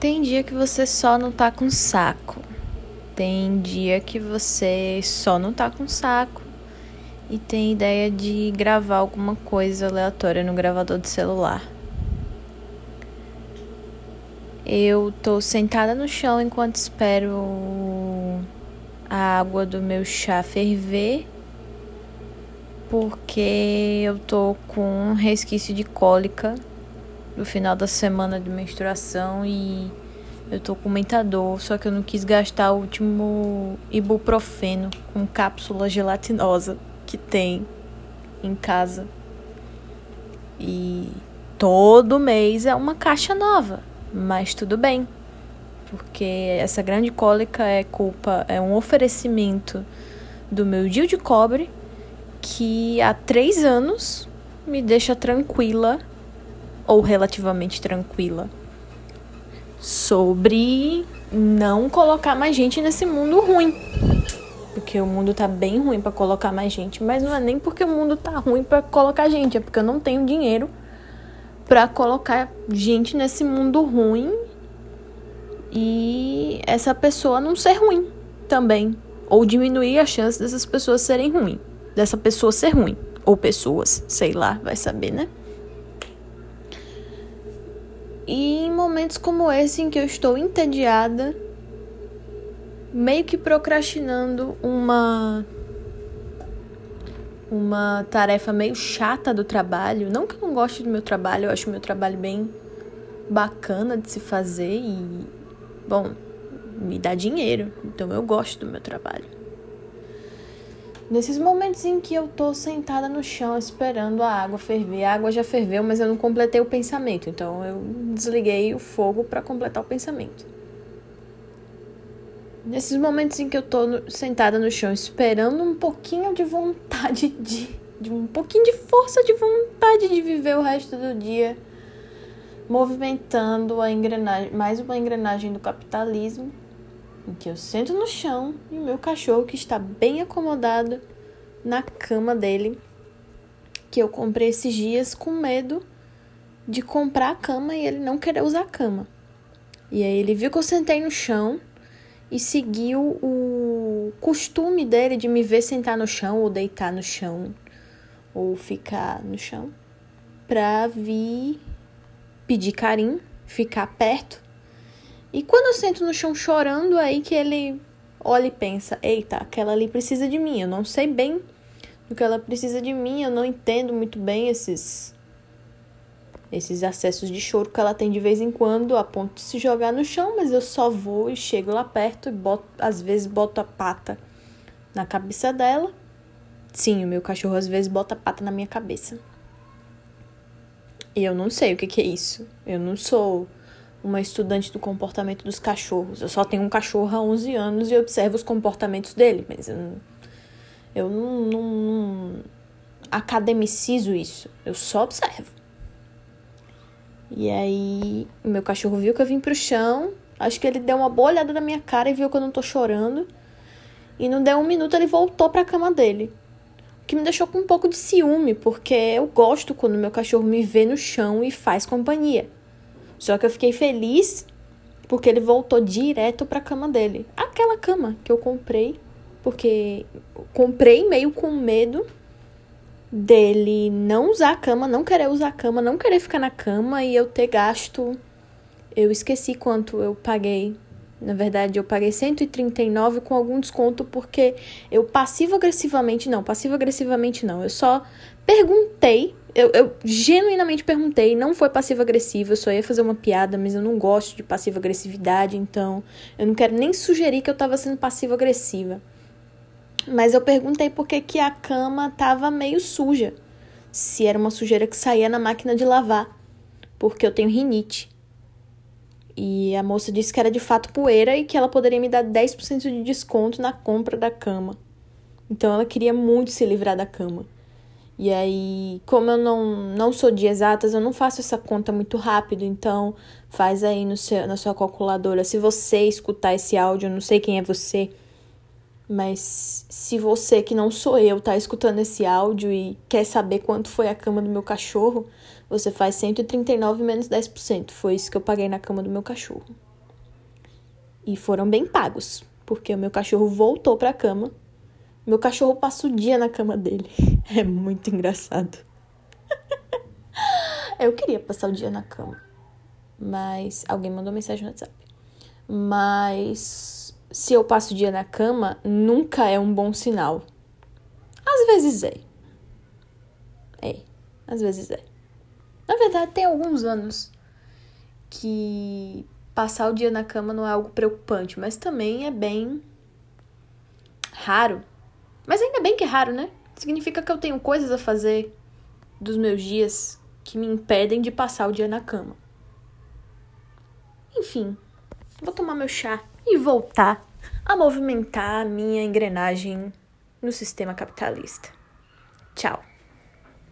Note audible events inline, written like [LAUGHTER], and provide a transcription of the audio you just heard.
Tem dia que você só não tá com saco. Tem dia que você só não tá com saco e tem ideia de gravar alguma coisa aleatória no gravador de celular. Eu tô sentada no chão enquanto espero a água do meu chá ferver, porque eu tô com resquício de cólica no final da semana de menstruação e eu tô com muita dor, só que eu não quis gastar o último ibuprofeno com cápsula gelatinosa que tem em casa. E todo mês é uma caixa nova, mas tudo bem. Porque essa grande cólica é culpa, é um oferecimento do meu Dio de cobre que há três anos me deixa tranquila ou relativamente tranquila sobre não colocar mais gente nesse mundo ruim. Porque o mundo tá bem ruim para colocar mais gente, mas não é nem porque o mundo tá ruim para colocar gente, é porque eu não tenho dinheiro para colocar gente nesse mundo ruim e essa pessoa não ser ruim também, ou diminuir a chance dessas pessoas serem ruins, dessa pessoa ser ruim, ou pessoas, sei lá, vai saber, né? E em momentos como esse em que eu estou entediada, meio que procrastinando uma uma tarefa meio chata do trabalho, não que eu não goste do meu trabalho, eu acho meu trabalho bem bacana de se fazer e bom, me dá dinheiro, então eu gosto do meu trabalho. Nesses momentos em que eu tô sentada no chão esperando a água ferver, a água já ferveu, mas eu não completei o pensamento, então eu desliguei o fogo para completar o pensamento. Nesses momentos em que eu tô no, sentada no chão esperando um pouquinho de vontade de, de um pouquinho de força de vontade de viver o resto do dia, movimentando a engrenagem, mais uma engrenagem do capitalismo em que eu sento no chão e o meu cachorro, que está bem acomodado na cama dele, que eu comprei esses dias com medo de comprar a cama e ele não querer usar a cama. E aí ele viu que eu sentei no chão e seguiu o costume dele de me ver sentar no chão ou deitar no chão ou ficar no chão pra vir pedir carinho, ficar perto e quando eu sento no chão chorando, aí que ele olha e pensa: eita, aquela ali precisa de mim. Eu não sei bem do que ela precisa de mim, eu não entendo muito bem esses esses acessos de choro que ela tem de vez em quando, a ponto de se jogar no chão, mas eu só vou e chego lá perto e boto, às vezes boto a pata na cabeça dela. Sim, o meu cachorro às vezes bota a pata na minha cabeça. E eu não sei o que, que é isso. Eu não sou uma estudante do comportamento dos cachorros. Eu só tenho um cachorro há 11 anos e observo os comportamentos dele, mas eu não, eu não, não, não academicizo isso. Eu só observo. E aí, meu cachorro viu que eu vim pro chão. Acho que ele deu uma boa olhada na minha cara e viu que eu não tô chorando. E não deu um minuto, ele voltou pra cama dele. O que me deixou com um pouco de ciúme, porque eu gosto quando meu cachorro me vê no chão e faz companhia. Só que eu fiquei feliz porque ele voltou direto para a cama dele. Aquela cama que eu comprei, porque comprei meio com medo dele não usar a cama, não querer usar a cama, não querer ficar na cama e eu ter gasto. Eu esqueci quanto eu paguei. Na verdade, eu paguei 139 com algum desconto porque eu passivo-agressivamente, não, passivo-agressivamente não. Eu só perguntei eu, eu genuinamente perguntei, não foi passivo-agressivo, eu só ia fazer uma piada, mas eu não gosto de passiva-agressividade, então eu não quero nem sugerir que eu tava sendo passiva-agressiva. Mas eu perguntei por que, que a cama tava meio suja. Se era uma sujeira que saía na máquina de lavar. Porque eu tenho rinite. E a moça disse que era de fato poeira e que ela poderia me dar 10% de desconto na compra da cama. Então ela queria muito se livrar da cama. E aí, como eu não, não sou de exatas, eu não faço essa conta muito rápido, então faz aí no seu, na sua calculadora. Se você escutar esse áudio, eu não sei quem é você, mas se você, que não sou eu, tá escutando esse áudio e quer saber quanto foi a cama do meu cachorro, você faz 139 menos 10%. Foi isso que eu paguei na cama do meu cachorro. E foram bem pagos, porque o meu cachorro voltou pra cama. Meu cachorro passa o dia na cama dele. [LAUGHS] É muito engraçado. [LAUGHS] Eu queria passar o dia na cama. Mas alguém mandou mensagem no WhatsApp. Mas se eu passo o dia na cama, nunca é um bom sinal. Às vezes é. É, às vezes é. Na verdade, tem alguns anos que passar o dia na cama não é algo preocupante, mas também é bem raro. Mas ainda bem que é raro, né? Significa que eu tenho coisas a fazer dos meus dias que me impedem de passar o dia na cama. Enfim, vou tomar meu chá e voltar a movimentar a minha engrenagem no sistema capitalista. Tchau.